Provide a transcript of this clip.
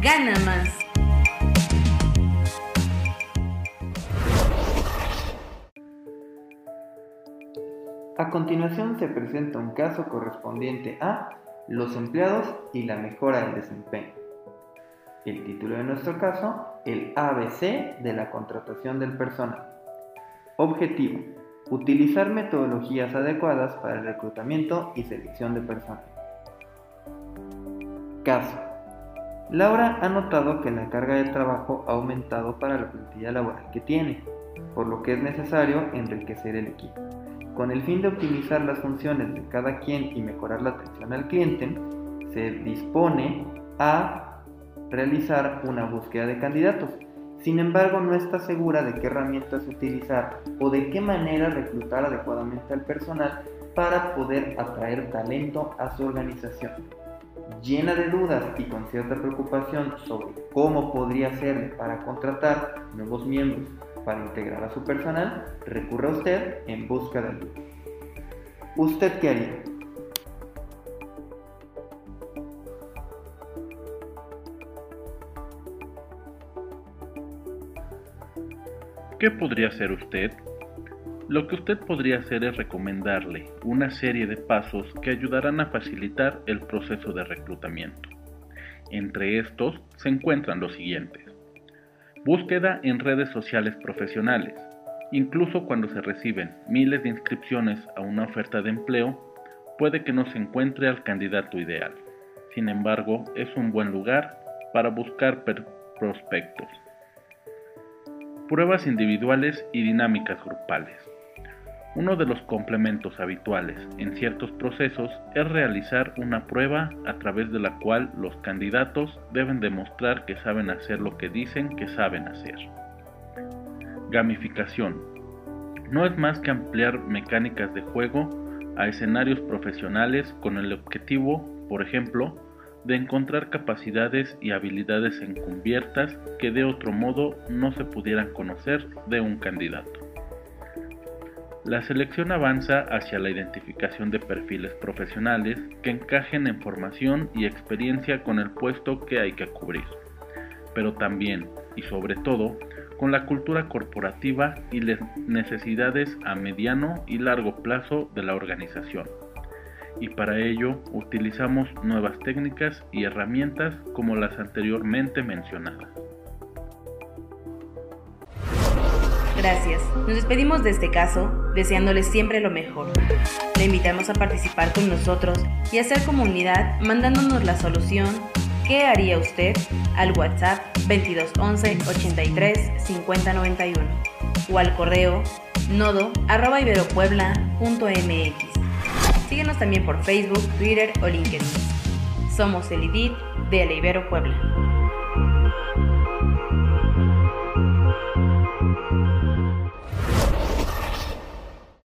gana más. A continuación se presenta un caso correspondiente a los empleados y la mejora del desempeño. El título de nuestro caso, el ABC de la contratación del personal. Objetivo, utilizar metodologías adecuadas para el reclutamiento y selección de personal. Caso. Laura ha notado que la carga de trabajo ha aumentado para la plantilla laboral que tiene, por lo que es necesario enriquecer el equipo. Con el fin de optimizar las funciones de cada quien y mejorar la atención al cliente, se dispone a realizar una búsqueda de candidatos. Sin embargo, no está segura de qué herramientas utilizar o de qué manera reclutar adecuadamente al personal para poder atraer talento a su organización. Llena de dudas y con cierta preocupación sobre cómo podría ser para contratar nuevos miembros para integrar a su personal, recurre a usted en busca de ayuda. ¿Usted qué haría? ¿Qué podría hacer usted? Lo que usted podría hacer es recomendarle una serie de pasos que ayudarán a facilitar el proceso de reclutamiento. Entre estos se encuentran los siguientes. Búsqueda en redes sociales profesionales. Incluso cuando se reciben miles de inscripciones a una oferta de empleo, puede que no se encuentre al candidato ideal. Sin embargo, es un buen lugar para buscar prospectos pruebas individuales y dinámicas grupales. Uno de los complementos habituales en ciertos procesos es realizar una prueba a través de la cual los candidatos deben demostrar que saben hacer lo que dicen que saben hacer. Gamificación. No es más que ampliar mecánicas de juego a escenarios profesionales con el objetivo, por ejemplo, de encontrar capacidades y habilidades encubiertas que de otro modo no se pudieran conocer de un candidato. La selección avanza hacia la identificación de perfiles profesionales que encajen en formación y experiencia con el puesto que hay que cubrir, pero también y sobre todo con la cultura corporativa y las necesidades a mediano y largo plazo de la organización y para ello utilizamos nuevas técnicas y herramientas como las anteriormente mencionadas. Gracias. Nos despedimos de este caso deseándoles siempre lo mejor. Le invitamos a participar con nosotros y hacer comunidad mandándonos la solución ¿Qué haría usted? al WhatsApp 2211 83 50 o al correo nodo arroba iberopuebla.mx. Síguenos también por Facebook, Twitter o LinkedIn. Somos el IDIT de Ibero Puebla.